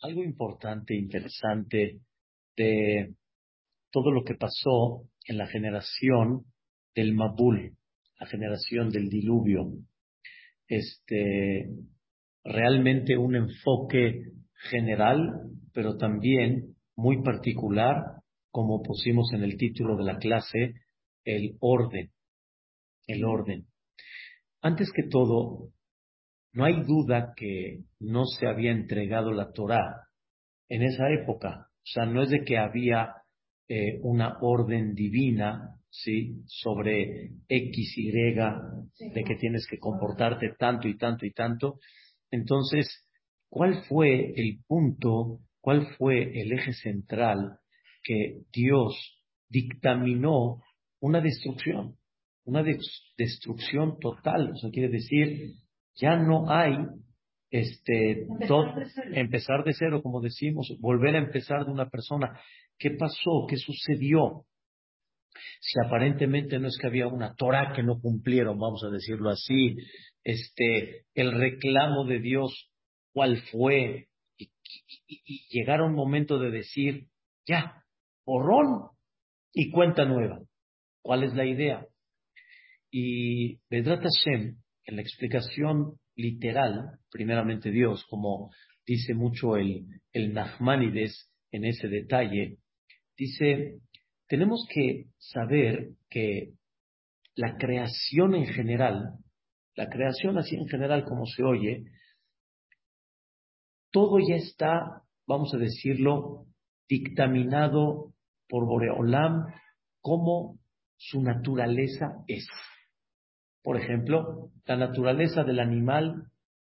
algo importante, interesante de todo lo que pasó en la generación del Mabul, la generación del diluvio. Este, realmente un enfoque general, pero también muy particular, como pusimos en el título de la clase, el orden. El orden. Antes que todo, no hay duda que no se había entregado la Torah en esa época. O sea, no es de que había eh, una orden divina, ¿sí? Sobre X, Y, de que tienes que comportarte tanto y tanto y tanto. Entonces, ¿cuál fue el punto, cuál fue el eje central que Dios dictaminó una destrucción? Una destrucción total. Eso quiere decir, ya no hay este, empezar de cero, como decimos, volver a empezar de una persona. ¿Qué pasó? ¿Qué sucedió? Si aparentemente no es que había una Torah que no cumplieron, vamos a decirlo así, este, el reclamo de Dios, ¿cuál fue? Y, llegar a un momento de decir, ya, borrón y cuenta nueva. ¿Cuál es la idea? Y Vedrat Hashem, en la explicación literal, primeramente Dios, como dice mucho el, el Nachmanides en ese detalle, dice, tenemos que saber que la creación en general, la creación así en general como se oye, todo ya está, vamos a decirlo, dictaminado por Boreolam como su naturaleza es. Por ejemplo, la naturaleza del animal,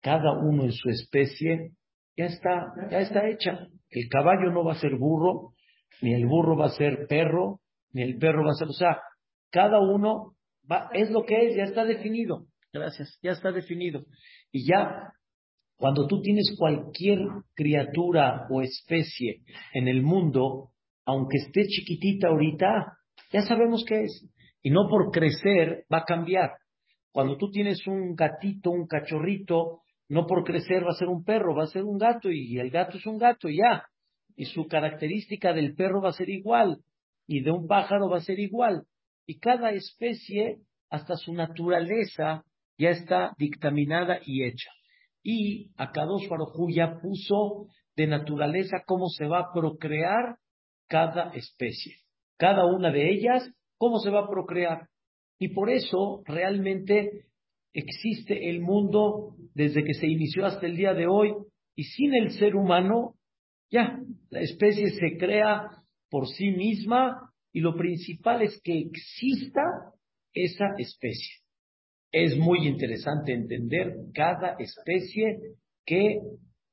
cada uno en su especie, ya está, ya está hecha. El caballo no va a ser burro, ni el burro va a ser perro, ni el perro va a ser, o sea, cada uno va, es lo que es, ya está definido. Gracias, ya está definido. Y ya, cuando tú tienes cualquier criatura o especie en el mundo, aunque esté chiquitita ahorita, ya sabemos qué es. Y no por crecer va a cambiar. Cuando tú tienes un gatito, un cachorrito, no por crecer va a ser un perro, va a ser un gato y el gato es un gato ya. Y su característica del perro va a ser igual y de un pájaro va a ser igual. Y cada especie, hasta su naturaleza, ya está dictaminada y hecha. Y Akadosh Baruj ya puso de naturaleza cómo se va a procrear cada especie. Cada una de ellas, cómo se va a procrear. Y por eso realmente existe el mundo desde que se inició hasta el día de hoy y sin el ser humano, ya, la especie se crea por sí misma y lo principal es que exista esa especie. Es muy interesante entender cada especie que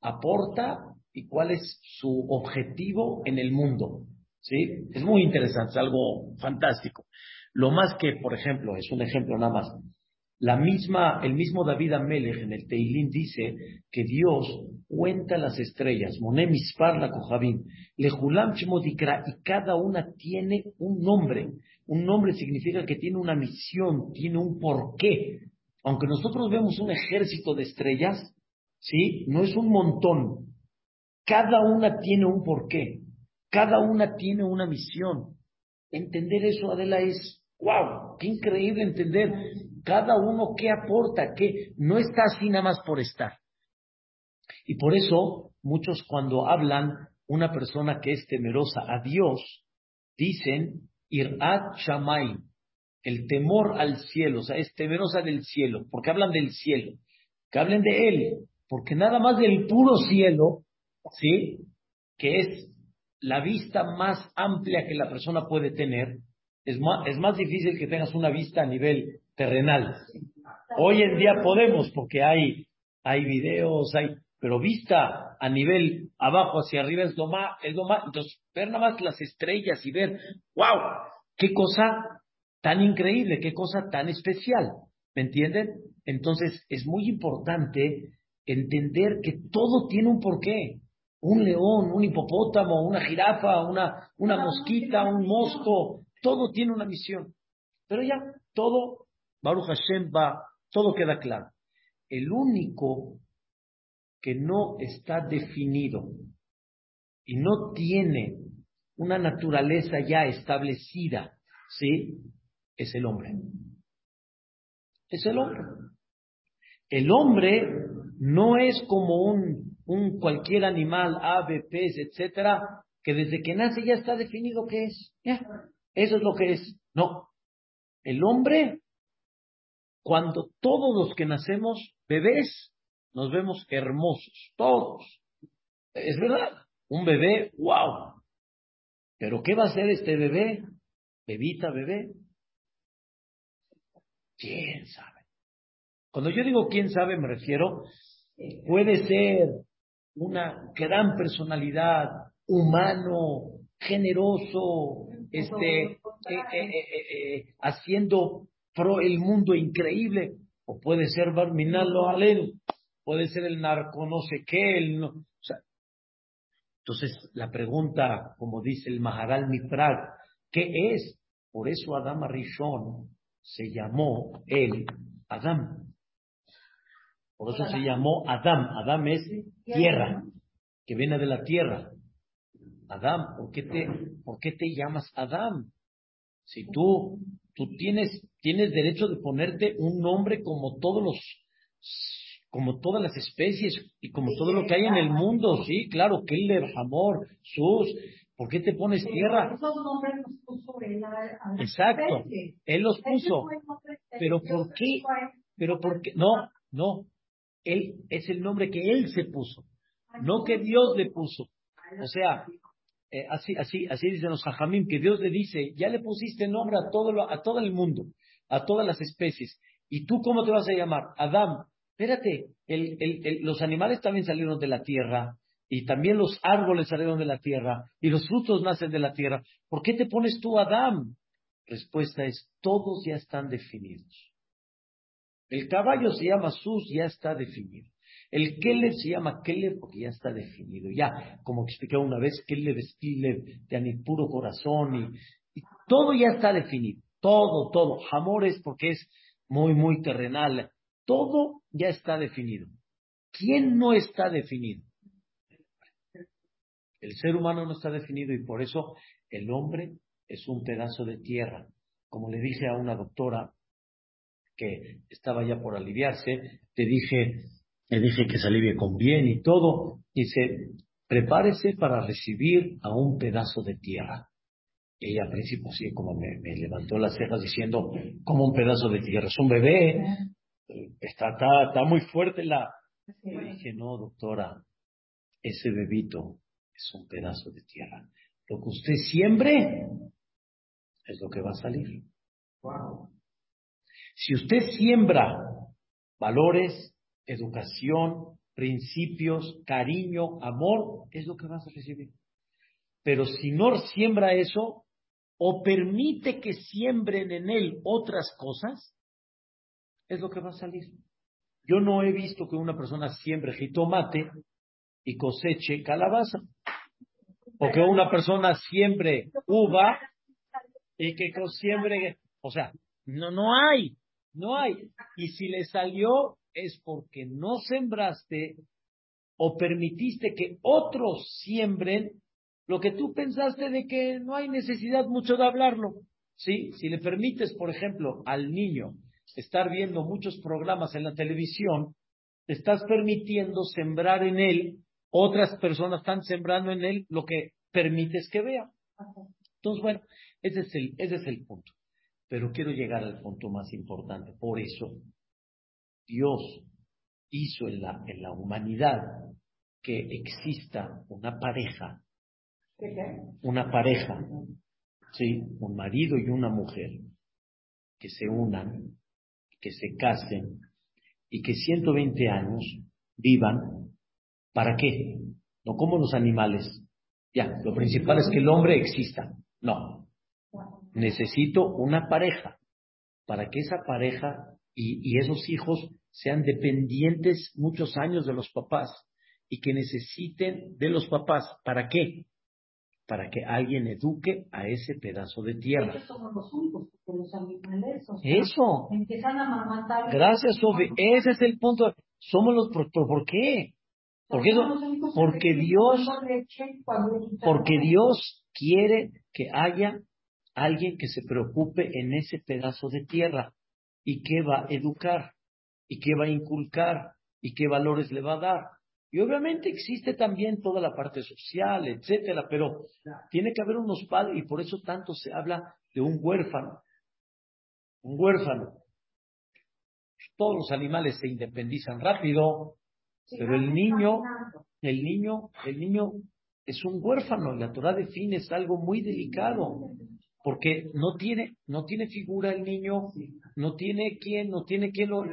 aporta y cuál es su objetivo en el mundo. ¿Sí? Es muy interesante, es algo fantástico. Lo más que, por ejemplo, es un ejemplo nada más. La misma, el mismo David Amelech en el Teilín dice que Dios cuenta las estrellas, Parla Kohabim, Lejulam Chemodikra, y cada una tiene un nombre. Un nombre significa que tiene una misión, tiene un porqué. Aunque nosotros vemos un ejército de estrellas, ¿sí? No es un montón. Cada una tiene un porqué. Cada una tiene una misión. Entender eso, Adela, es ¡Wow! ¡Qué increíble entender! Cada uno qué aporta, qué no está así nada más por estar. Y por eso, muchos cuando hablan una persona que es temerosa a Dios, dicen Irat Shamay, el temor al cielo, o sea, es temerosa del cielo, porque hablan del cielo, que hablen de Él, porque nada más del puro cielo, ¿sí? Que es la vista más amplia que la persona puede tener, es más, es más difícil que tengas una vista a nivel terrenal. Hoy en día podemos porque hay, hay videos, hay, pero vista a nivel abajo hacia arriba es lo más, es lo más, entonces ver nada más las estrellas y ver, wow, qué cosa tan increíble, qué cosa tan especial, ¿me entienden? Entonces es muy importante entender que todo tiene un porqué. Un león, un hipopótamo, una jirafa, una, una mosquita, un mosco, todo tiene una misión. Pero ya, todo, Baruch Hashem va, todo queda claro. El único que no está definido y no tiene una naturaleza ya establecida, ¿sí? Es el hombre. Es el hombre. El hombre no es como un, cualquier animal, ave, pez, etcétera, que desde que nace ya está definido qué es. Eso es lo que es. No. El hombre, cuando todos los que nacemos bebés, nos vemos hermosos, todos. Es verdad. Un bebé, wow. Pero ¿qué va a hacer este bebé? Bebita, bebé. ¿Quién sabe? Cuando yo digo quién sabe, me refiero, puede ser una gran personalidad, humano, generoso, este, eh, eh, eh, haciendo pro el mundo increíble, o puede ser Barminalo Alel, puede ser el narco no sé qué, el no, o sea, entonces la pregunta, como dice el Maharal Mitrag, ¿qué es? Por eso Adam Arishon se llamó él Adam. Por eso se llamó Adam. Adam es tierra, que viene de la tierra. Adam, ¿por qué te, por qué te llamas Adam? Si tú, tú tienes, tienes derecho de ponerte un nombre como todos los, como todas las especies y como todo lo que hay en el mundo, sí, claro, Keller, amor, sus, ¿por qué te pones tierra? Exacto, él los puso. Pero ¿por qué? Pero ¿por qué? No, no, él es el nombre que él se puso, no que Dios le puso. O sea, eh, así, así, así dicen los jajamim, que Dios le dice, ya le pusiste nombre a todo, el mundo, a todas las especies. ¿Y tú cómo te vas a llamar? Adam. Espérate, los animales también salieron de la tierra, y también los árboles salieron de la tierra, y los frutos nacen de la tierra. ¿Por qué te pones tú Adam? Respuesta es, todos ya están definidos. El caballo se llama Sus, ya está definido. El Kelev se llama Kelev porque ya está definido. Ya, como expliqué una vez, Kelev es Kelev de puro corazón y, todo ya está definido. Todo, todo. Amor es porque es muy, muy terrenal. Todo ya está definido. ¿Quién no está definido? El ser humano no está definido y por eso el hombre es un pedazo de tierra. Como le dije a una doctora que estaba ya por aliviarse, te dije, le dije que se alivie con bien y todo. Dice, prepárese para recibir a un pedazo de tierra. Ella al principio así como me, levantó las cejas diciendo, como un pedazo de tierra, es un bebé, está, está, está muy fuerte la... Dije, no, doctora, ese bebito es un pedazo de tierra. Lo que usted siembre es lo que va a salir. Si usted siembra valores, educación, principios, cariño, amor, es lo que vas a recibir. Pero si no siembra eso, o permite que siembren en él otras cosas, es lo que va a salir. Yo no he visto que una persona siembre jitomate y coseche calabaza. O que una persona siembre uva y que siembre, o sea, no, no hay, no hay. Y si le salió, es porque no sembraste o permitiste que otros siembren lo que tú pensaste de que no hay necesidad mucho de hablarlo. ¿Sí? Si le permites, por ejemplo, al niño estar viendo muchos programas en la televisión, te estás permitiendo sembrar en él, otras personas están sembrando en él lo que permites que vea. Entonces, bueno, ese es el, ese es el punto. Pero quiero llegar al punto más importante. Por eso, Dios hizo en la, en la humanidad que exista una pareja, una pareja, ¿sí? un marido y una mujer, que se unan, que se casen y que 120 años vivan, ¿para qué? No como los animales. Ya, lo principal es que el hombre exista. No. Necesito una pareja para que esa pareja y, esos hijos sean dependientes muchos años de los papás y que necesiten de los papás. ¿Para qué? Para que alguien eduque a ese pedazo de tierra. Eso. Empiezan a Gracias, Sofi. Ese es el punto. Somos los. ¿Por, ¿por qué? ¿Por qué no? Porque Dios, porque Dios quiere que haya alguien que se preocupe en ese pedazo de tierra y que va a educar y que va a inculcar y qué valores le va a dar. Y obviamente existe también toda la parte social, etcétera, pero tiene que haber unos padres y por eso tanto se habla de un huérfano. Un huérfano. Todos los animales se independizan rápido, pero el niño, el niño, el niño es un huérfano. La Torah define es algo muy delicado, porque no tiene, no tiene figura el niño, no tiene quién, no tiene quién lo.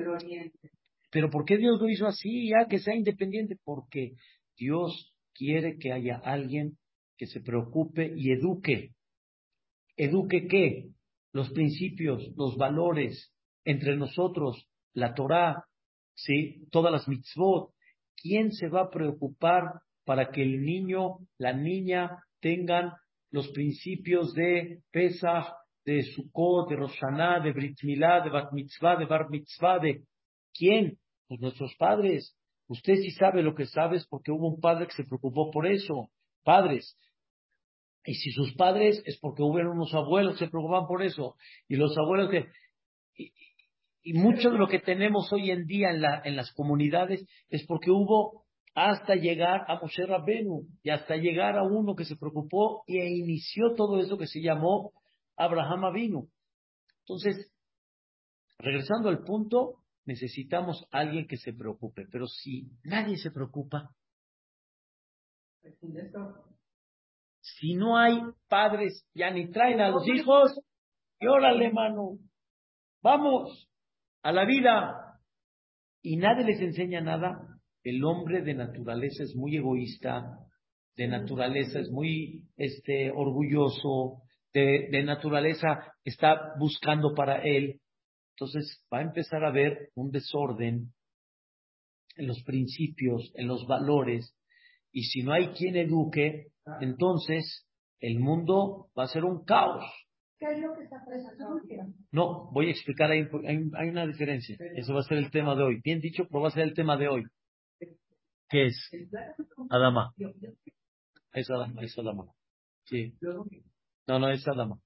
Pero ¿por qué Dios lo hizo así, ya que sea independiente? Porque Dios quiere que haya alguien que se preocupe y eduque. ¿Eduque qué? Los principios, los valores entre nosotros, la Torah, ¿sí? todas las mitzvot. ¿Quién se va a preocupar para que el niño, la niña tengan los principios de Pesach, de Sukkot, de Roshaná, de Brit Milá, de Bat Mitzvah, de Bar Mitzvah, de quién? Pues nuestros padres. Usted sí sabe lo que sabes porque hubo un padre que se preocupó por eso. Padres. Y si sus padres es porque hubo unos abuelos que se preocupaban por eso. Y los abuelos que... Y, mucho de lo que tenemos hoy en día en, la, en las comunidades es porque hubo hasta llegar a Moshe Rabbenu y hasta llegar a uno que se preocupó y inició todo eso que se llamó Abraham Avinu. Entonces, regresando al punto, necesitamos alguien que se preocupe. Pero si nadie se preocupa, si no hay padres, ya ni traen a los hijos, y órale, mano, vamos a la vida. Y nadie les enseña nada. El hombre de naturaleza es muy egoísta, de naturaleza es muy este, orgulloso, de, de naturaleza está buscando para él. Entonces va a empezar a haber un desorden en los principios, en los valores, y si no hay quien eduque, entonces el mundo va a ser un caos. ¿Qué es lo que está No, voy a explicar, hay, hay, una diferencia. Eso va a ser el tema de hoy. Bien dicho, pero va a ser el tema de hoy. ¿Qué es? Adama. Es Adama, es Adama. Sí. No, no, es Adama.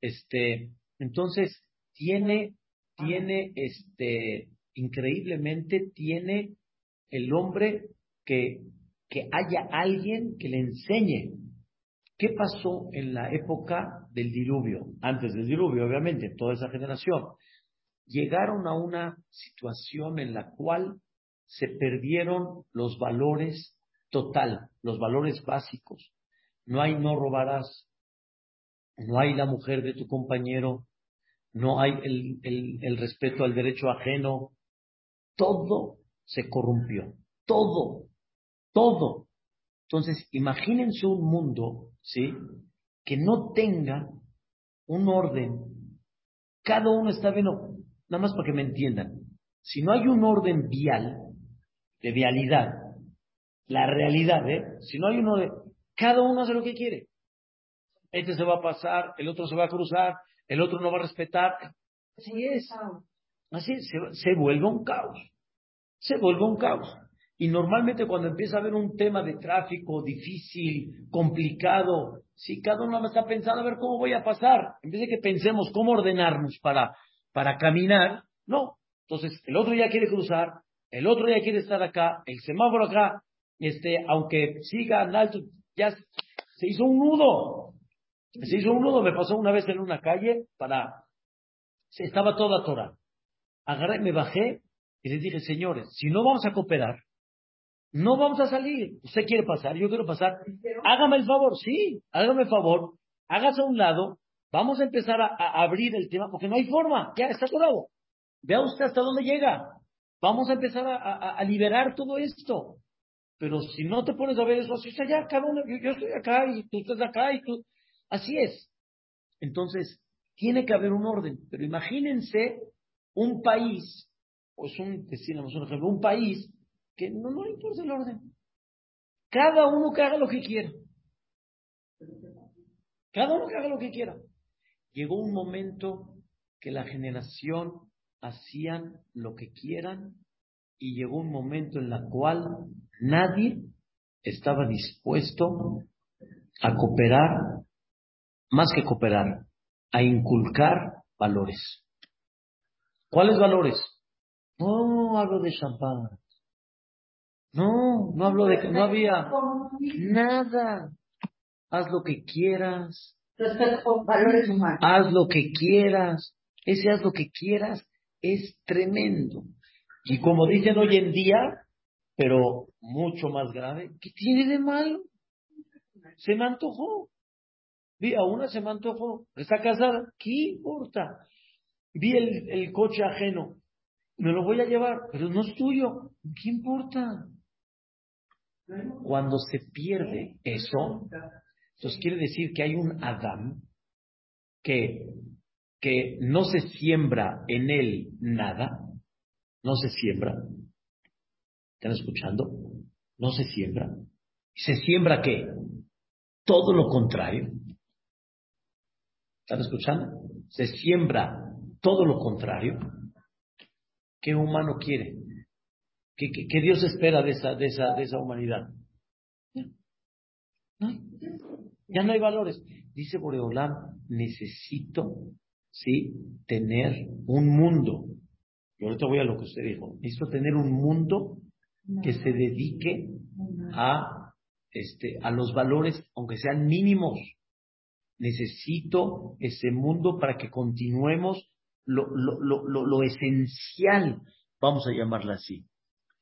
Este, entonces, tiene tiene este increíblemente tiene el hombre que, que haya alguien que le enseñe qué pasó en la época del diluvio, antes del diluvio, obviamente, toda esa generación. Llegaron a una situación en la cual se perdieron los valores total, los valores básicos. No hay no robarás, no hay la mujer de tu compañero, no hay el, el, respeto al derecho ajeno, todo se corrompió, todo, todo. Entonces, imagínense un mundo, ¿sí? Que no tenga un orden. Cada uno está viendo, nada más para que me entiendan. Si no hay un orden vial, de vialidad, la realidad, ¿eh? Si no hay uno de, cada uno hace lo que quiere. Este se va a pasar, el otro se va a cruzar, el otro no va a respetar. Así es. Así es, se, vuelve un caos. Se vuelve un caos. Y normalmente cuando empieza a haber un tema de tráfico difícil, complicado, si cada uno está pensando a ver cómo voy a pasar, en vez de que pensemos cómo ordenarnos para, para caminar, no. Entonces, el otro ya quiere cruzar, el otro ya quiere estar acá, el semáforo acá, este, aunque siga en alto, ya se hizo un nudo. Se hizo un nudo, me pasó una vez en una calle para... Estaba toda Torah. Agarré, me bajé y les dije, señores, si no vamos a cooperar, no vamos a salir. Usted quiere pasar, yo quiero pasar. Hágame el favor, sí, hágame el favor, hágase a un lado, vamos a empezar a, abrir el tema, porque no hay forma, ya está atorado. Vea usted hasta dónde llega. Vamos a empezar a, liberar todo esto. Pero si no te pones a ver eso, así está ya, cada uno, yo, estoy acá y tú estás acá y tú, Así es. Entonces, tiene que haber un orden. Pero imagínense un país, pues un, decíamos un ejemplo, un país que no, no le importa el orden. Cada uno que haga lo que quiera. Cada uno que haga lo que quiera. Llegó un momento que la generación hacían lo que quieran y llegó un momento en la cual Nadie estaba dispuesto a cooperar, más que cooperar, a inculcar valores. ¿Cuáles valores? No hablo de champán. No, no hablo de que no había nada. Haz lo que quieras. valores humanos. Haz lo que quieras. Ese haz lo que quieras es tremendo. Y como dicen hoy en día, pero mucho más grave, ¿qué tiene de malo? Se me antojó. Vi a una, se me antojó. Está casada, ¿qué importa? Vi el, el coche ajeno, me lo voy a llevar, pero no es tuyo, ¿qué importa? Cuando se pierde eso, entonces quiere decir que hay un Adán que, que no se siembra en él nada, no se siembra. ¿Están escuchando? No se siembra. ¿Se siembra qué? Todo lo contrario. ¿Están escuchando? Se siembra todo lo contrario. ¿Qué humano quiere? ¿Qué, qué, Dios espera de esa, de esa, de esa humanidad? Ya no hay valores. Dice Boreolam, necesito, ¿sí? Tener un mundo. Y ahorita voy a lo que usted dijo. Necesito tener un mundo que se dedique a, este, a los valores, aunque sean mínimos. Necesito ese mundo para que continuemos lo, lo, lo, lo esencial, vamos a llamarla así.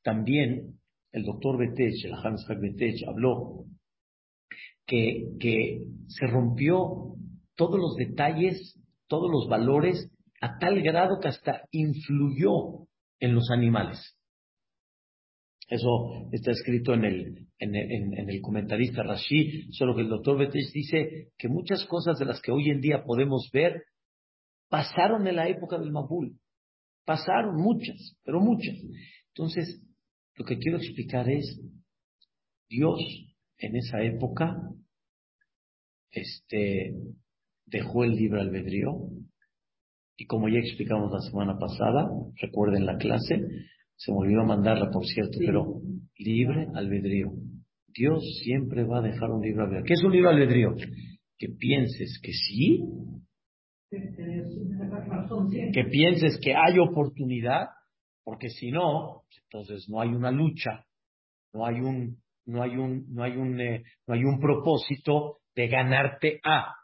También el doctor Betech, el Hans Betech, habló que, que se rompió todos los detalles, todos los valores, a tal grado que hasta influyó en los animales. Eso está escrito en el, en, en, el comentarista Rashi, solo que el doctor Betech dice que muchas cosas de las que hoy en día podemos ver pasaron en la época del Mabul. Pasaron muchas, pero muchas. Entonces, lo que quiero explicar es, Dios en esa época este, dejó el libre albedrío y como ya explicamos la semana pasada, recuerden la clase, se me olvidó mandarla por cierto, pero libre albedrío. Dios siempre va a dejar un libre albedrío. ¿Qué es un libre albedrío? Que pienses que sí, que pienses que hay oportunidad, porque si no, entonces no hay una lucha, no hay un, no hay un, no hay un, eh, no hay un propósito de ganarte a.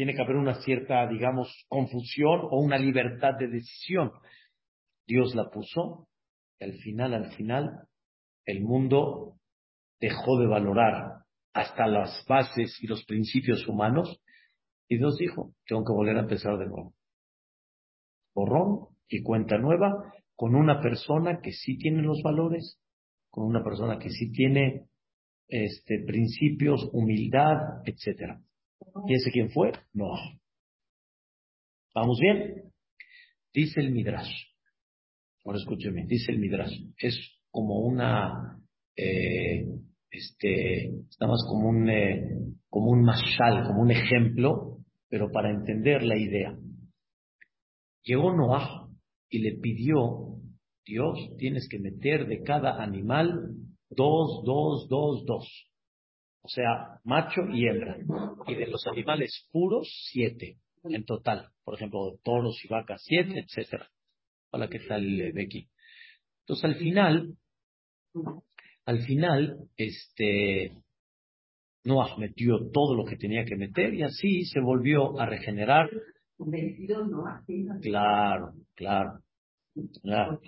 Tiene que haber una cierta, digamos, confusión o una libertad de decisión. Dios la puso y al final, al final, el mundo dejó de valorar hasta las bases y los principios humanos y Dios dijo, tengo que volver a empezar de nuevo. Borrón y cuenta nueva con una persona que sí tiene los valores, con una persona que sí tiene este, principios, humildad, etc. ¿Y ese quién fue? No. ¿Vamos bien? Dice el Midrash. Ahora escúcheme, dice el Midrash. Es como una, eh, este, nada más como un, eh, como un mashal, como un ejemplo, pero para entender la idea. Llegó Noah y le pidió, Dios, tienes que meter de cada animal dos, dos, dos, dos. O sea, macho y hembra. Y de los animales puros, siete en total. Por ejemplo, toros y vacas, siete, etcétera. Hola, ¿qué tal, Becky? Entonces, al final, al final, este, Noah metió todo lo que tenía que meter y así se volvió a regenerar. Claro, claro. Ya,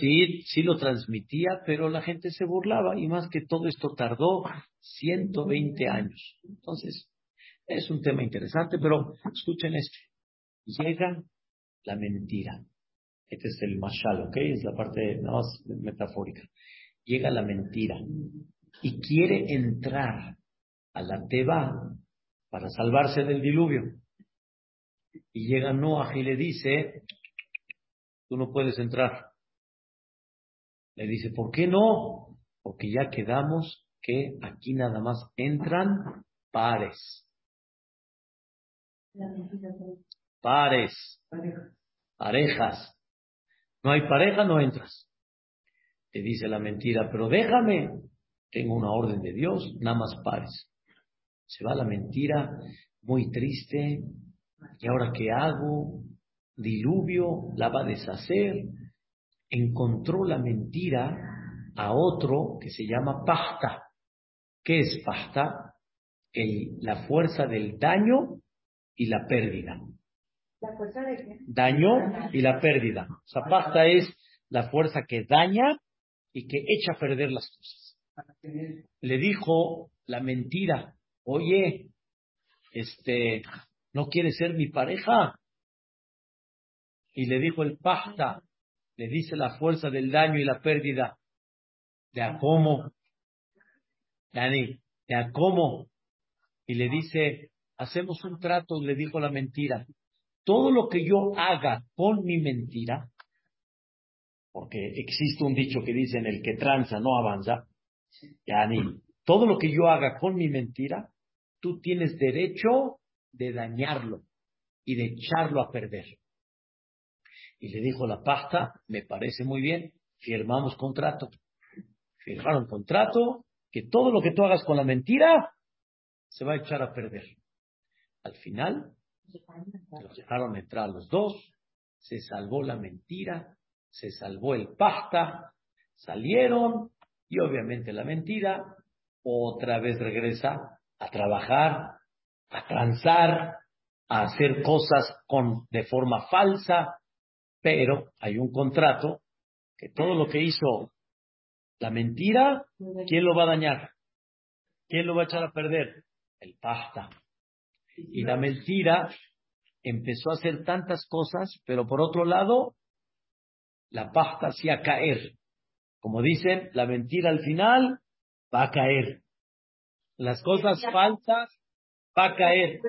Sí, sí lo transmitía, pero la gente se burlaba y más que todo esto tardó 120 años. Entonces, es un tema interesante, pero escuchen esto. Llega la mentira. Este es el mashal, ¿ok? Es la parte más metafórica. Llega la mentira y quiere entrar a la Teba para salvarse del diluvio. Y llega Noah y le dice, tú no puedes entrar. Le dice, ¿por qué no? Porque ya quedamos que aquí nada más entran pares. Pares. Parejas. No hay pareja, no entras. Te dice la mentira, pero déjame, tengo una orden de Dios, nada más pares. Se va la mentira, muy triste, ¿y ahora qué hago? Diluvio, la va a deshacer. Encontró la mentira a otro que se llama pasta. ¿Qué es pasta? El, la fuerza del daño y la pérdida. ¿La fuerza de qué? Daño y la pérdida. O sea, pasta es la fuerza que daña y que echa a perder las cosas. Le dijo la mentira, oye, este, ¿no quieres ser mi pareja? Y le dijo el pasta, le dice la fuerza del daño y la pérdida. ¿De a cómo? Dani, ¿de a? Y le dice, hacemos un trato, le dijo la mentira. Todo lo que yo haga con mi mentira, porque existe un dicho que dice en el que tranza no avanza, Yani, todo lo que yo haga con mi mentira, tú tienes derecho de dañarlo y de echarlo a perder. Y le dijo la pasta, me parece muy bien, firmamos contrato. Firmaron contrato que todo lo que tú hagas con la mentira se va a echar a perder. Al final, los dejaron entrar los dos, se salvó la mentira, se salvó el pasta, salieron y obviamente la mentira otra vez regresa a trabajar, a transar, a hacer cosas con, de forma falsa, pero hay un contrato que todo lo que hizo la mentira, ¿quién lo va a dañar? ¿Quién lo va a echar a perder? El pasta. Y la mentira empezó a hacer tantas cosas, pero por otro lado, la pasta hacía caer. Como dicen, la mentira al final va a caer. Las cosas falsas va a caer.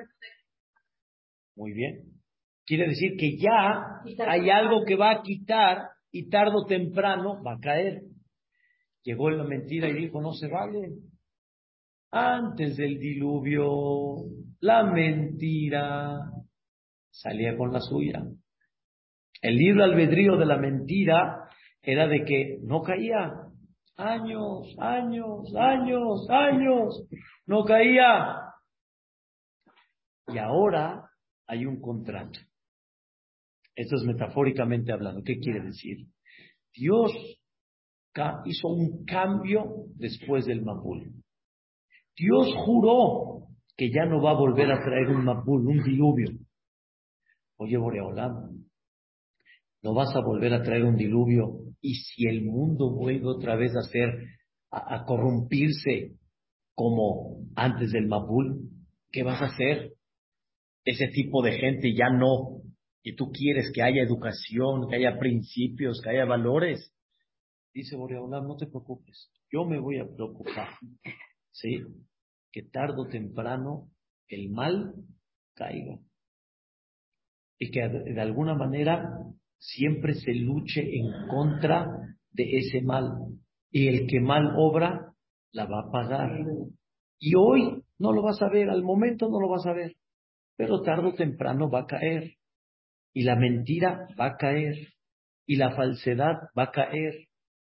Muy bien. Quiere decir que ya hay algo que va a quitar y tarde o temprano va a caer. Llegó la mentira y dijo, no se vale. Antes del diluvio, la mentira salía con la suya. El libro albedrío de la mentira era de que no caía. Años, años, años, años, no caía. Y ahora hay un contrato. Esto es metafóricamente hablando. ¿Qué quiere decir? Dios hizo un cambio después del Mapul. Dios juró que ya no va a volver a traer un Mapul, un diluvio. Oye, Boreolam, no vas a volver a traer un diluvio y si el mundo vuelve otra vez a ser, a, corrompirse como antes del Mapul, ¿qué vas a hacer? Ese tipo de gente ya no. Y tú quieres que haya educación, que haya principios, que haya valores. Dice Boreolam, no te preocupes, yo me voy a preocupar. ¿Sí? Que tarde o temprano el mal caiga. Y que de alguna manera siempre se luche en contra de ese mal. Y el que mal obra, la va a pagar. Y hoy no lo vas a ver, al momento no lo vas a ver, pero tarde o temprano va a caer. Y la mentira va a caer. Y la falsedad va a caer.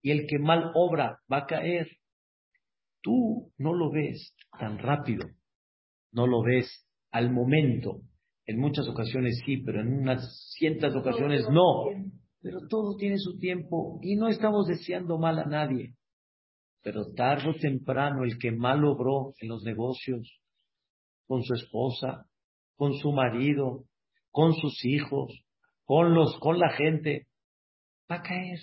Y el que mal obra va a caer. Tú no lo ves tan rápido. No lo ves al momento. En muchas ocasiones sí, pero en unas cientas ocasiones no. Pero todo tiene su tiempo y no estamos deseando mal a nadie. Pero tarde o temprano el que mal obró en los negocios, con su esposa, con su marido, con sus hijos, con los, con la gente, va a caer,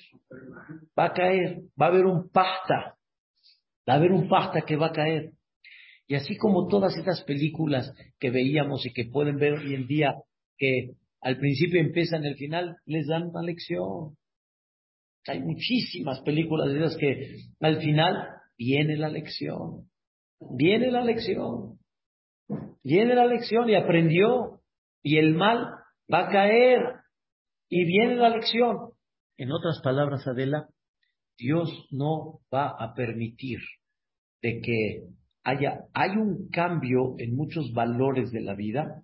va a caer, va a haber un pasta, va a haber un pasta que va a caer. Y así como todas estas películas que veíamos y que pueden ver hoy en día, que al principio empiezan, al final les dan una lección. Hay muchísimas películas de esas que al final viene la lección. Viene la lección. Viene la lección y aprendió. Y el mal va a caer. Y viene la lección. En otras palabras, Adela, Dios no va a permitir de que hay un cambio en muchos valores de la vida,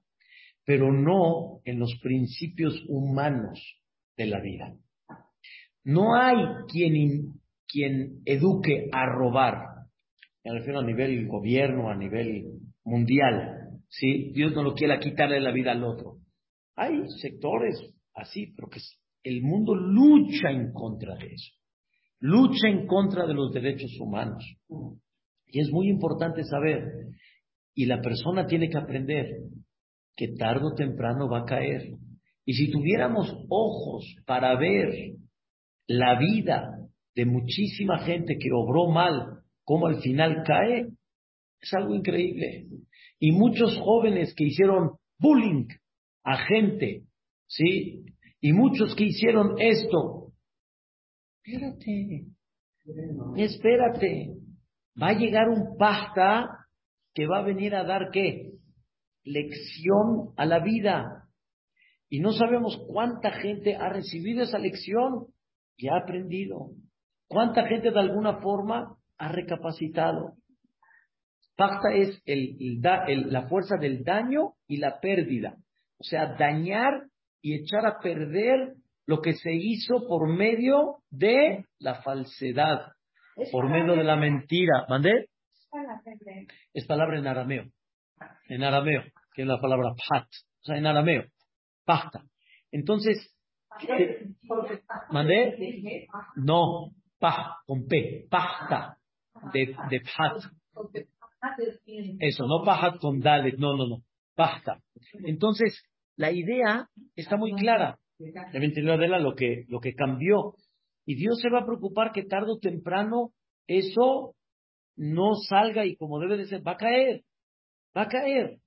pero no en los principios humanos de la vida. No hay quien, quien eduque a robar. Me refiero a nivel gobierno, a nivel mundial. ¿Sí? Dios no lo quiera quitarle la vida al otro. Hay sectores así, pero que el mundo lucha en contra de eso. Lucha en contra de los derechos humanos. Y es muy importante saber, y la persona tiene que aprender que tarde o temprano va a caer. Y si tuviéramos ojos para ver la vida de muchísima gente que obró mal, como al final cae, es algo increíble. Y muchos jóvenes que hicieron bullying a gente, ¿sí? Y muchos que hicieron esto. Espérate, espérate. Va a llegar un pasta que va a venir a dar qué? Lección a la vida. Y no sabemos cuánta gente ha recibido esa lección y ha aprendido. ¿Cuánta gente de alguna forma ha recapacitado? Pacta es el, la fuerza del daño y la pérdida. O sea, dañar y echar a perder lo que se hizo por medio de la falsedad, por medio de la mentira. ¿Mandé? Es palabra en arameo. En arameo, que es la palabra pat. O sea, en arameo. Pacta. Entonces, ¿mandé? No, pa, con P, pacta, de, de pat. Eso, no paja con dalet, no, no, no, pasta. Entonces, la idea está muy clara. Deben tener Adela lo que, lo que cambió. Y Dios se va a preocupar que tarde o temprano eso no salga y como debe de ser, va a caer. Va a caer.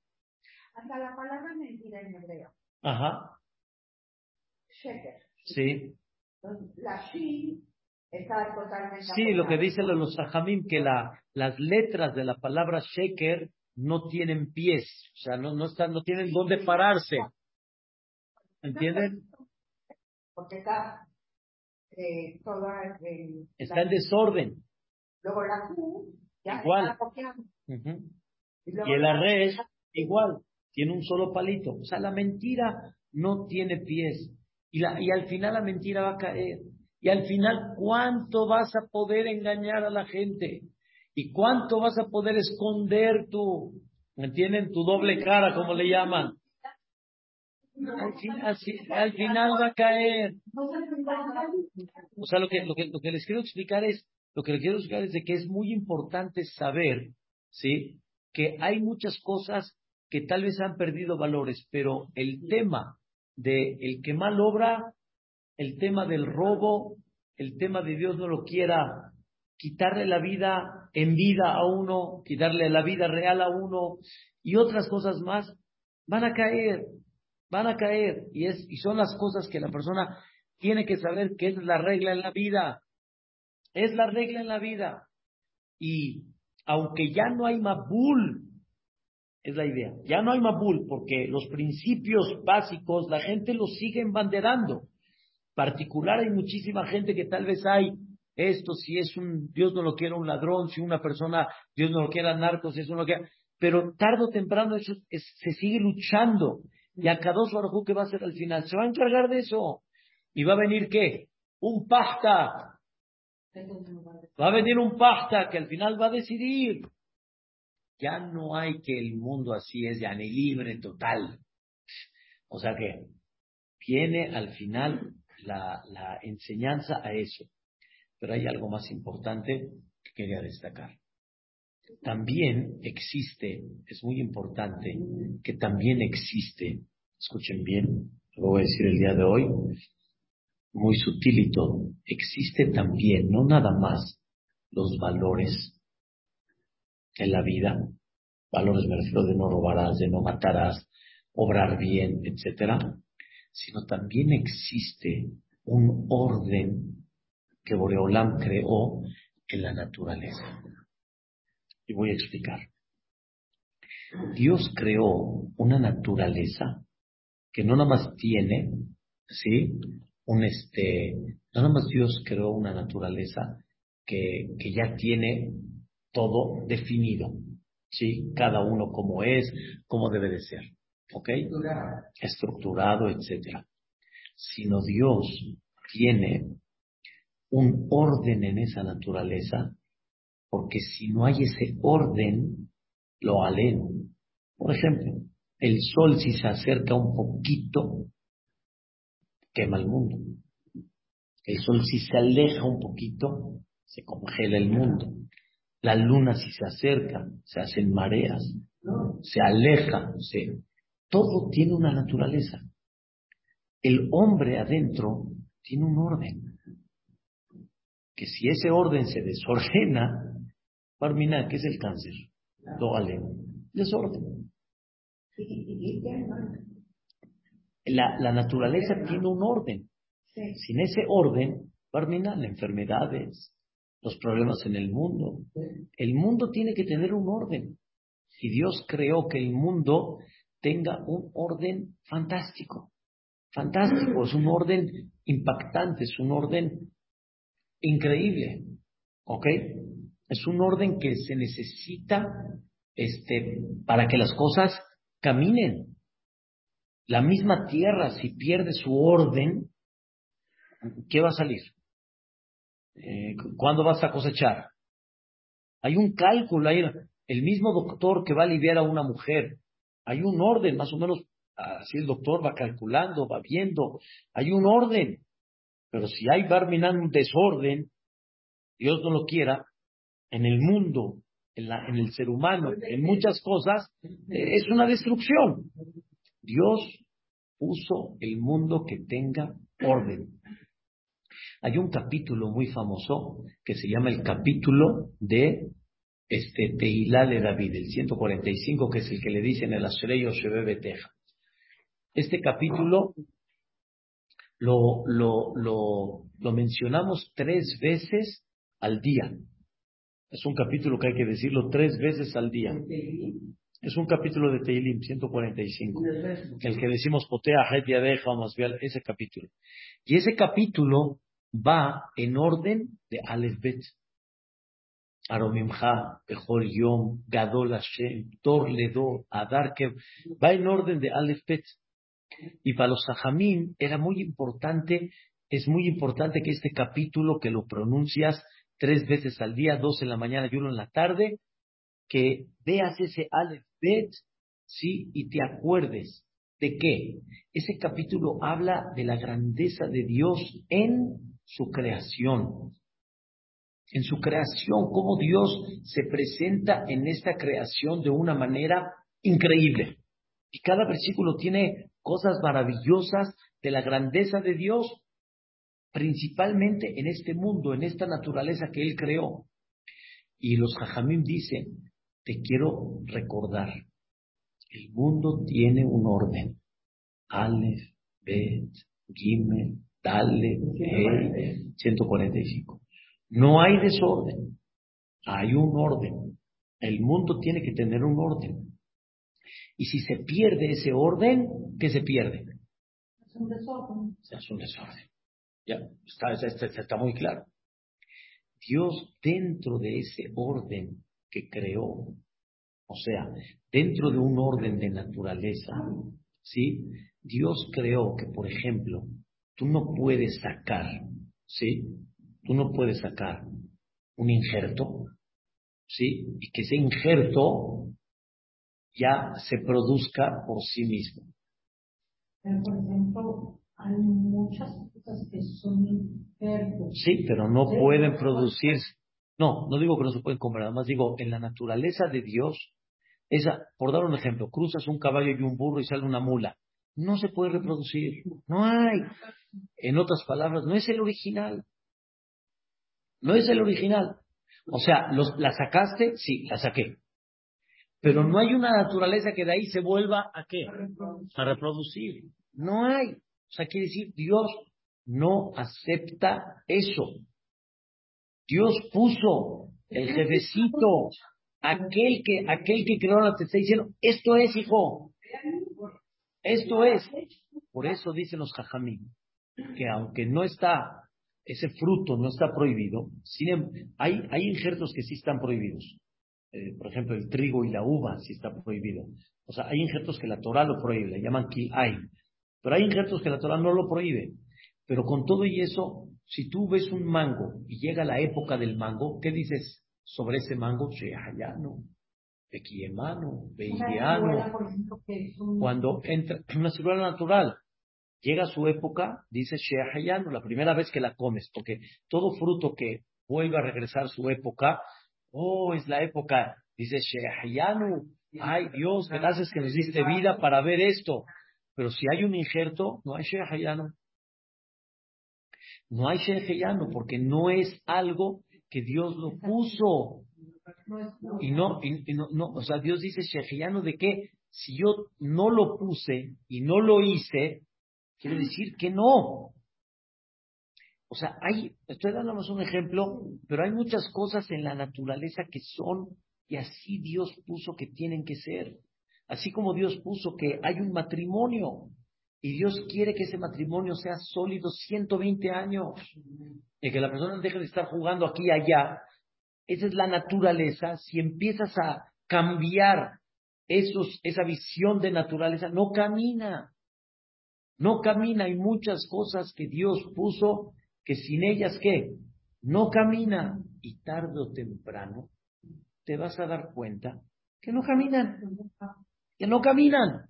Hasta la palabra mentira en hebreo. Ajá. Sheker. Sí. La shi está totalmente. Sí, lo que dicen los sajamim, que la, las letras de la palabra sheker no tienen pies, o sea, no, no, están, no tienen dónde pararse. ¿Entienden? Porque está eh, toda Está en desorden. Luego la Q ya Igual. está. Y, luego Y el arresh, igual, tiene un solo palito. O sea, la mentira no tiene pies. Y, la, y al final la mentira va a caer. Y al final, ¿cuánto vas a poder engañar a la gente? ¿Y cuánto vas a poder esconder tú? ¿Me entienden? Tu doble cara, como le llaman. Al, al final va a caer. O sea, lo que, lo, que, lo que les quiero explicar es, lo que les quiero explicar es de que es muy importante saber, ¿sí? Que hay muchas cosas que tal vez han perdido valores, pero el tema de el que mal obra, el tema del robo, el tema de Dios no lo quiera, quitarle la vida en vida a uno, quitarle la vida real a uno y otras cosas más, van a caer, van a caer y es y son las cosas que la persona tiene que saber que es la regla en la vida. Es la regla en la vida. Y aunque ya no hay mabul, es la idea, ya no hay mabul porque los principios básicos la gente los sigue embanderando. Particular hay muchísima gente que tal vez hay esto, si es un, Dios no lo quiera un ladrón, si una persona, Dios no lo quiera narcos, si es uno que pero tarde o temprano eso es- se sigue luchando. Y a Kadosh Baruj ¿qué va a hacer al final? Se va a encargar de eso. ¿Y va a venir qué? Un pasta. Va a venir un pasta que al final va a decidir. Ya no hay que el mundo así es, ya ni libre total. O sea que viene al final la, enseñanza a eso. Pero hay algo más importante que quería destacar. También existe, es muy importante, que también existe, escuchen bien, lo voy a decir el día de hoy, muy sutil y todo, existe también, no nada más los valores en la vida, valores me refiero de no robarás, de no matarás, obrar bien, etcétera, sino también existe un orden que Boreolam creó en la naturaleza. Y voy a explicar. Dios creó una naturaleza que no nada más tiene, ¿sí? Un este, no nada más Dios creó una naturaleza que, que ya tiene todo definido, ¿sí? Cada uno como es, como debe de ser, ¿ok? Estructurado, etcétera. Sino Dios tiene un orden en esa naturaleza, porque si no hay ese orden, lo alen. Por ejemplo, el sol si se acerca un poquito, quema el mundo. El sol si se aleja un poquito, se congela el mundo. La luna si se acerca, se hacen mareas, se aleja, se... todo tiene una naturaleza. El hombre adentro tiene un orden. Que si ese orden se desordena, Parmina, ¿qué es el cáncer? Lo vale. Desorden. La, la naturaleza tiene un orden. Sin ese orden, Parmina, las enfermedades, los problemas en el mundo. El mundo tiene que tener un orden. Y Dios creó que el mundo tenga un orden fantástico. Fantástico, es un orden impactante, es un orden increíble. ¿Ok? Es un orden que se necesita este, para que las cosas caminen. La misma tierra, si pierde su orden, ¿qué va a salir? Eh, ¿Cuándo vas a cosechar? Hay un cálculo, hay el mismo doctor que va a aliviar a una mujer. Hay un orden, más o menos, así el doctor va calculando, va viendo. Hay un orden. Pero si hay Barminan un desorden, Dios no lo quiera, en el mundo, en, el ser humano, en muchas cosas, es una destrucción. Dios puso el mundo que tenga orden. Hay un capítulo muy famoso que se llama el capítulo de este Teilá de David, el 145, que es el que le dicen el Ashrei Shebebe Teja. Este capítulo lo, lo, lo, lo mencionamos tres veces al día. Es un capítulo que hay que decirlo tres veces al día. Es un capítulo de Teilim 145. El que decimos Potea, deja o más ese capítulo. Y ese capítulo va en orden de Aleph Bet. Aromimha, Bejor Yom, Gadol Hashem, Tor Ledo, Adar va en orden de Aleph Bet. Y para los Sajamim era muy importante, es muy importante que este capítulo que lo pronuncias tres veces al día, dos en la mañana y uno en la tarde, que veas ese Aleph Bet, sí, y te acuerdes de qué. Ese capítulo habla de la grandeza de Dios en su creación. En su creación, cómo Dios se presenta en esta creación de una manera increíble. Y cada versículo tiene cosas maravillosas de la grandeza de Dios principalmente en este mundo, en esta naturaleza que Él creó. Y los Jajamim dicen, te quiero recordar, el mundo tiene un orden. Aleph, Bet, Gimel, Dalet, He, 145. No hay desorden, hay un orden. El mundo tiene que tener un orden. Y si se pierde ese orden, ¿qué se pierde? Es un desorden. Es un desorden. Ya, está, está, está muy claro. Dios dentro de ese orden que creó, o sea, dentro de un orden de naturaleza, ¿sí? Dios creó que, por ejemplo, tú no puedes sacar, ¿sí? Tú no puedes sacar un injerto, ¿sí? Y que ese injerto ya se produzca por sí mismo. Pero, por ejemplo, hay muchas cosas que son injertos. Sí, pero no pueden producir. No, no digo que no se pueden comer, además digo, en la naturaleza de Dios, esa, por dar un ejemplo, cruzas un caballo y un burro y sale una mula. No se puede reproducir. No hay. En otras palabras, no es el original. No es el original. O sea, los, ¿la sacaste? Sí, la saqué. Pero no hay una naturaleza que de ahí se vuelva a qué? A reproducir. No hay. O sea, quiere decir, Dios no acepta eso. Dios puso el jefecito, aquel que, aquel que creó la te está diciendo, esto es, hijo. Esto es. Por eso dicen los jajamín, que aunque no está, ese fruto no está prohibido, em, hay, hay injertos que sí están prohibidos. Eh, por ejemplo, el trigo y la uva sí está prohibido. O sea, hay injertos que la Torah lo prohíbe, le llaman kil'ay. Pero hay injertos que la Torah no lo prohíbe. Pero con todo y eso, si tú ves un mango y llega la época del mango, ¿qué dices sobre ese mango? Shehayano, Bequiemano, Beidiano. Cuando entra en una ciruela natural, llega su época, dice Shehayano, la primera vez que la comes, porque todo fruto que vuelve a regresar su época, oh, es la época, dice Shehayano, ay Dios, gracias que nos diste vida para ver esto. Pero si hay un injerto, no hay Shehayano. No hay Shehayano porque no es algo que Dios lo puso. Y no, y, no, o sea, Dios dice Shehayano de qué? Si yo no lo puse y no lo hice, quiere decir que no. O sea, hay, estoy dándonos un ejemplo, pero hay muchas cosas en la naturaleza que son y así Dios puso que tienen que ser. Así como Dios puso que hay un matrimonio y Dios quiere que ese matrimonio sea sólido 120 años y que la persona deje de estar jugando aquí y allá. Esa es la naturaleza. Si empiezas a cambiar esos, esa visión de naturaleza, no camina. No camina. Hay muchas cosas que Dios puso que sin ellas, ¿qué? No camina. Y tarde o temprano te vas a dar cuenta que no caminan, que no caminan,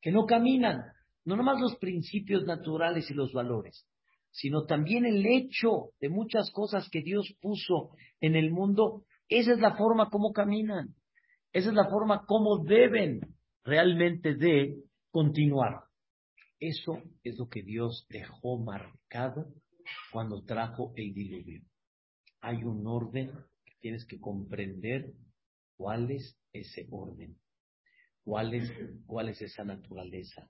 que no caminan. No nomás los principios naturales y los valores, sino también el hecho de muchas cosas que Dios puso en el mundo. Esa es la forma como caminan. Esa es la forma como deben realmente de continuar. Eso es lo que Dios dejó marcado cuando trajo el diluvio. Hay un orden tienes que comprender cuál es ese orden, cuál es, cuál es esa naturaleza.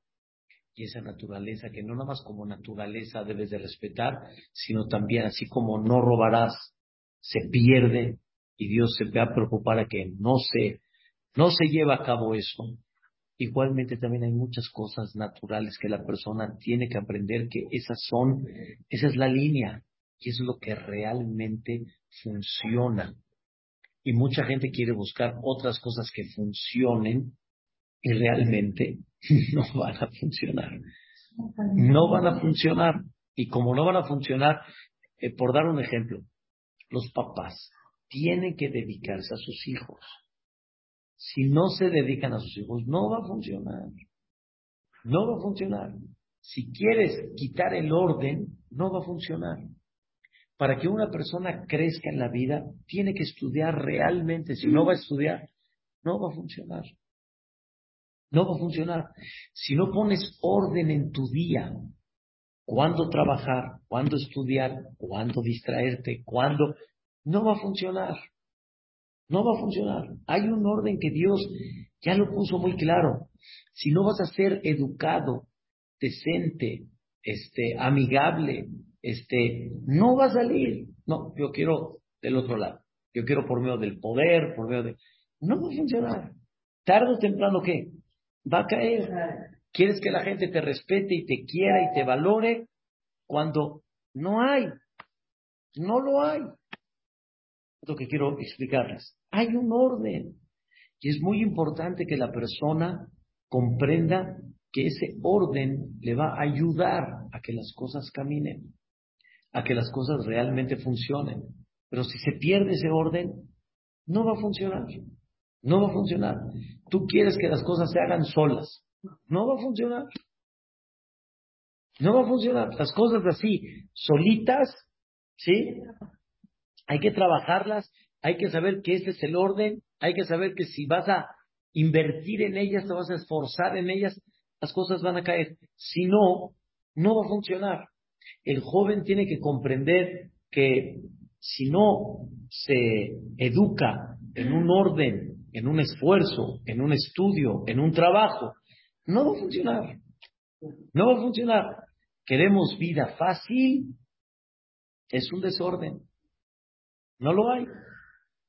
Y esa naturaleza que no nada más como naturaleza debes de respetar, sino también así como no robarás, se pierde y Dios se va a preocupar a que no se, no se lleva a cabo eso. Igualmente también hay muchas cosas naturales que la persona tiene que aprender que esas son, esa es la línea y es lo que realmente funciona. Y mucha gente quiere buscar otras cosas que funcionen y realmente no van a funcionar. No van a funcionar. Y como no van a funcionar, eh, por dar un ejemplo, los papás tienen que dedicarse a sus hijos. Si no se dedican a sus hijos, no va a funcionar. No va a funcionar. Si quieres quitar el orden, no va a funcionar. Para que una persona crezca en la vida, tiene que estudiar realmente. Si no va a estudiar, no va a funcionar. No va a funcionar. Si no pones orden en tu día, cuándo trabajar, cuándo estudiar, cuándo distraerte, cuándo, no va a funcionar. No va a funcionar. Hay un orden que Dios ya lo puso muy claro. Si no vas a ser educado, decente, este, amigable, este, no va a salir. No, yo quiero del otro lado. Yo quiero por medio del poder, por medio de... No va a funcionar. Tarde o temprano, ¿qué? Va a caer. Quieres que la gente te respete y te quiera y te valore cuando no hay. No lo hay. Es lo que quiero explicarles. Hay un orden. Y es muy importante que la persona comprenda que ese orden le va a ayudar a que las cosas caminen a que las cosas realmente funcionen. Pero si se pierde ese orden, no va a funcionar. No va a funcionar. Tú quieres que las cosas se hagan solas. No va a funcionar. No va a funcionar. Las cosas así, solitas, ¿sí? Hay que trabajarlas, hay que saber que este es el orden, hay que saber que si vas a invertir en ellas, te vas a esforzar en ellas, las cosas van a caer. Si no, no va a funcionar el joven tiene que comprender que si no se educa en un orden, en un esfuerzo, en un estudio, en un trabajo, no va a funcionar. No va a funcionar. Queremos vida fácil, es un desorden. No lo hay.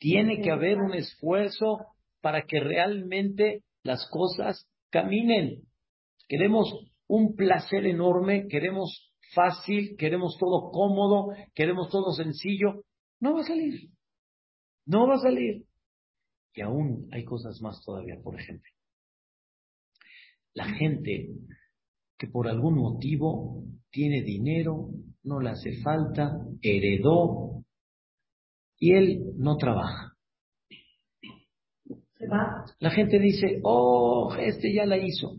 Tiene que haber un esfuerzo para que realmente las cosas caminen. Queremos un placer enorme, queremos fácil, queremos todo cómodo, queremos todo sencillo, no va a salir. No va a salir. Y aún hay cosas más todavía, por ejemplo. La gente que por algún motivo tiene dinero, no le hace falta, heredó y él no trabaja. La gente dice, oh, este ya la hizo.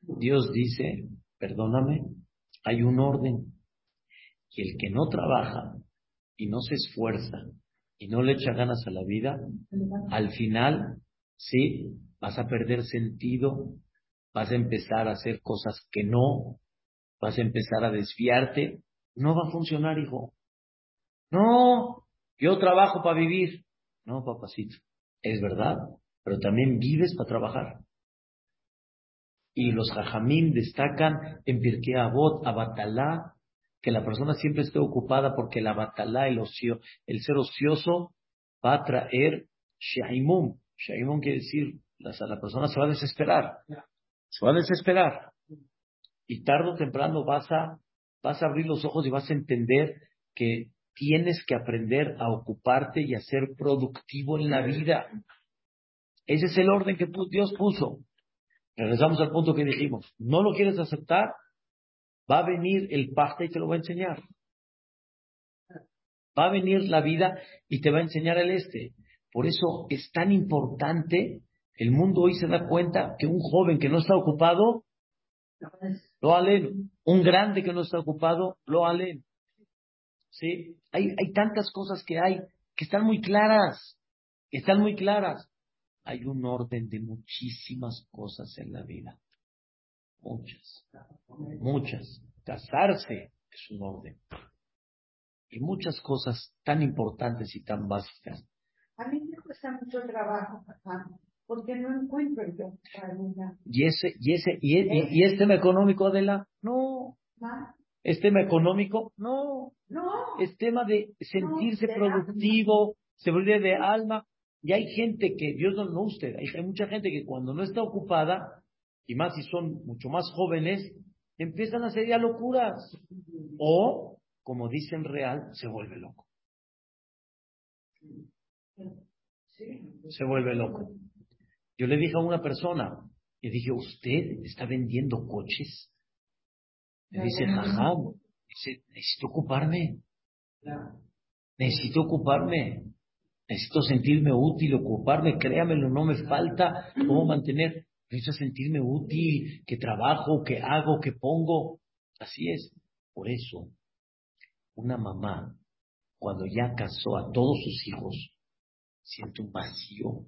Dios dice, perdóname, hay un orden. Y el que no trabaja y no se esfuerza y no le echa ganas a la vida, al final, sí, vas a perder sentido, vas a empezar a hacer cosas que no, vas a empezar a desviarte, no va a funcionar, hijo. No, yo trabajo para vivir. No, papacito, es verdad, pero también vives para trabajar. Y los jajamim destacan en Pirkei Avot, Abatalá, que la persona siempre esté ocupada porque la Abatalá, el, ocio, el ser ocioso, va a traer Shaimum. Shaimum quiere decir, la, la persona se va a desesperar. Se va a desesperar. Y tarde o temprano vas a, vas a abrir los ojos y vas a entender que tienes que aprender a ocuparte y a ser productivo en la vida. Ese es el orden que Dios puso. Regresamos al punto que dijimos. No lo quieres aceptar, va a venir el pasta y te lo va a enseñar. Va a venir la vida y te va a enseñar el este. Por eso es tan importante, el mundo hoy se da cuenta que un joven que no está ocupado, lo alen. Un grande que no está ocupado, lo alen. ¿Sí? Hay, hay tantas cosas que hay que están muy claras, están muy claras. Hay un orden de muchísimas cosas en la vida. Muchas, muchas. Casarse es un orden. Y muchas cosas tan importantes y tan básicas. A mí me cuesta mucho trabajo, porque no encuentro yo Y ese, y ese, y, y, es tema económico de la, no. ¿Es tema económico? No. No. Es tema de sentirse productivo, seguridad de alma. Y hay gente que, Dios no, no usted, hay, mucha gente que cuando no está ocupada, y más si son mucho más jóvenes, empiezan a hacer ya locuras. O, como dicen real, se vuelve loco. Se vuelve loco. Yo le dije a una persona, y dije, ¿usted está vendiendo coches? Me dice, jajam, dice, necesito ocuparme. Necesito ocuparme. Necesito sentirme útil, ocuparme, créamelo, no me falta cómo mantener. Necesito sentirme útil, que trabajo, que hago, que pongo. Así es. Por eso, una mamá, cuando ya casó a todos sus hijos, siente un vacío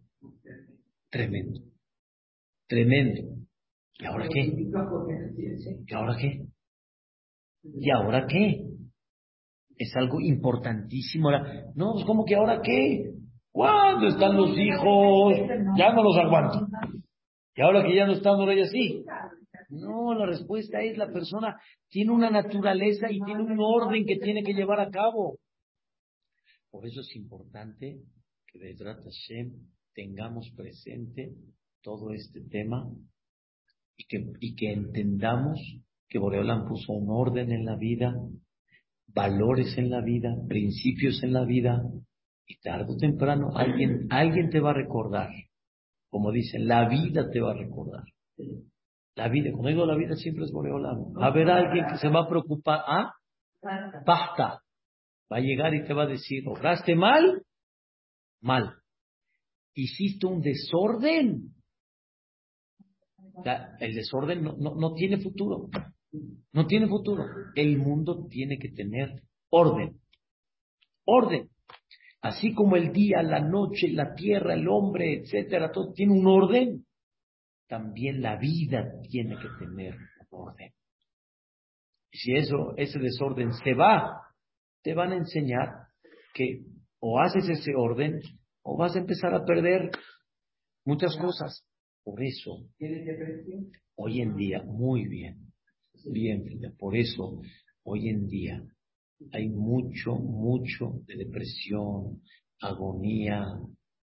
tremendo. Tremendo. ¿Y ahora qué? ¿Y ahora qué? ¿Y ahora qué? Es algo importantísimo. No, pues como que ahora qué? ¿Cuándo están los hijos? Ya no los aguanto. Y ahora que ya no están, ahora ya sí. No, la respuesta es la persona tiene una naturaleza y tiene un orden que tiene que llevar a cabo. Por eso es importante que de Hashem tengamos presente todo este tema y que, y que entendamos que Boreolam puso un orden en la vida, valores en la vida, principios en la vida, y tarde o temprano alguien, alguien te va a recordar. Como dicen, la vida te va a recordar. La vida, cuando digo la vida siempre es Boreolam. Va a haber alguien que se va a preocupar, ¿ah? Basta. Va a llegar y te va a decir, ¿obraste mal? Mal. Hiciste un desorden. el desorden no, no tiene futuro. No tiene futuro. El mundo tiene que tener orden. Orden. Así como el día, la noche, la tierra, el hombre, etcétera, todo tiene un orden. También la vida tiene que tener un orden. Si eso, ese desorden se va, te van a enseñar que o haces ese orden o vas a empezar a perder muchas cosas. Por eso, hoy en día, muy bien, Bien, por eso hoy en día hay mucho, mucho de depresión, agonía,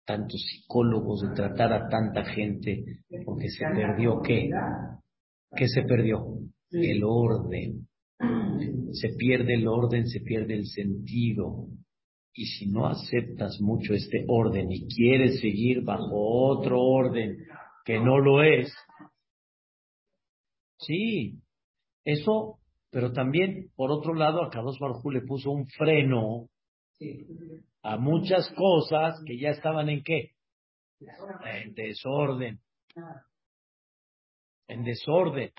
tantos psicólogos de tratar a tanta gente, porque se perdió qué? ¿Qué se perdió? El orden. Se pierde el orden, se pierde el sentido. Y si no aceptas mucho este orden y quieres seguir bajo otro orden que no lo es, sí, eso Pero también, por otro lado, a Kadosh Baruj le puso un freno a muchas cosas que ya estaban en qué? En desorden. En desorden.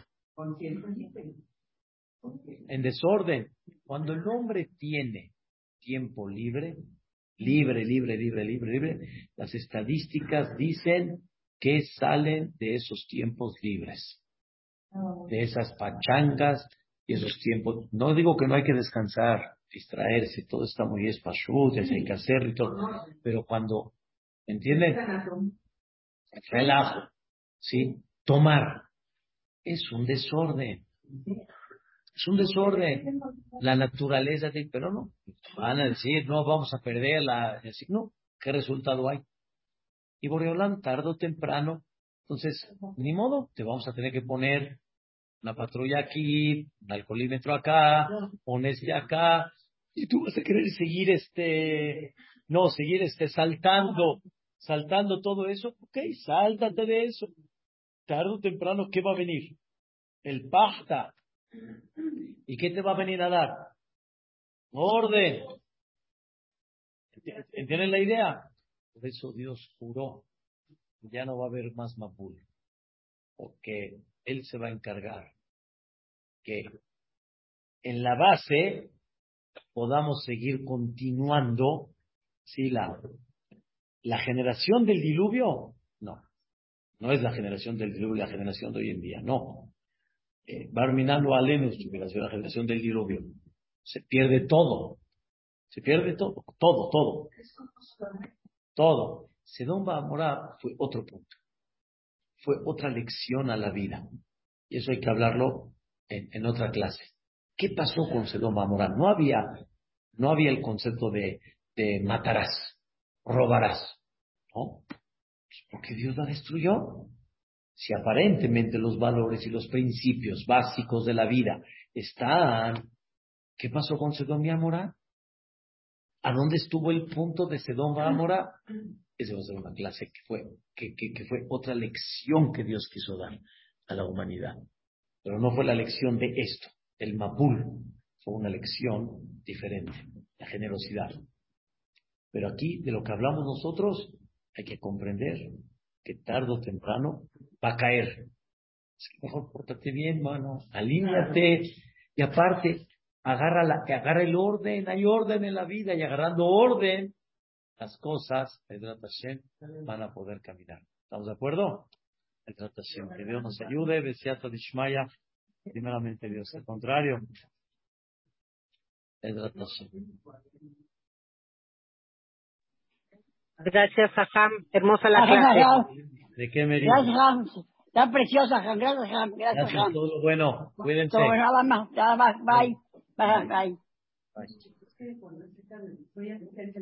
En desorden. Cuando el hombre tiene tiempo libre, libre, libre, libre, libre, libre, las estadísticas dicen que salen de esos tiempos libres, de esas pachangas y esos tiempos. No digo que no hay que descansar, distraerse, todo está muy espachut, hay que hacerlo y todo, pero cuando, ¿entienden? Relajo, ¿sí? Tomar es un desorden. Es un desorden. La naturaleza, de, pero no. Van a decir, no, vamos a perder la. No, ¿qué resultado hay? Y Boreolán, tarde o temprano, entonces, ni modo, te vamos a tener que poner una patrulla aquí, un alcoholímetro acá, un este acá, y tú vas a querer seguir este, no, seguir este saltando, saltando todo eso, ok, sáltate de eso. Tarde o temprano, ¿qué va a venir? El pasta. ¿Y qué te va a venir a dar? Orden. ¿Entienden la idea? Por eso Dios juró, ya no va a haber más Mapul, porque Él se va a encargar que en la base podamos seguir continuando, ¿sí? La, la generación del diluvio, no, no es la generación del diluvio, la generación de hoy en día, no. Eh, Barminalo Alenus, la generación del diluvio, se pierde todo, se pierde todo, todo, todo, todo. Sedón Bamorá fue otro punto, fue otra lección a la vida, y eso hay que hablarlo en, en otra clase. ¿Qué pasó con Sedón Bamorá? No había, no había el concepto de, matarás, robarás. ¿No? Porque Dios la destruyó. Si aparentemente los valores y los principios básicos de la vida están, ¿qué pasó con Sedón y Amorá? ¿A dónde estuvo el punto de Sedón y Amorá? Esa va a ser una clase que fue, que, que, que fue otra lección que Dios quiso dar a la humanidad. Pero no fue la lección de esto el Mapul fue una lección diferente, la generosidad. Pero aquí, de lo que hablamos nosotros, hay que comprender que tarde o temprano va a caer. mejor pórtate bien, mano, alíñate y aparte, agarra, la, agarra el orden, hay orden en la vida y agarrando orden, las cosas, van a poder caminar. ¿Estamos de acuerdo? Que Dios nos ayude, Besiata Dishmaya. Primeramente Dios, al contrario. Gracias, Ajam. Hermosa la clase. ¿De qué me Gracias, Ajam. Está preciosa, Ajam. Gracias, Ajam. Gracias, Ajam. Todo lo bueno. Cuídense. Todo nada más. Nada más. Bye. Bye. Bye. Bye.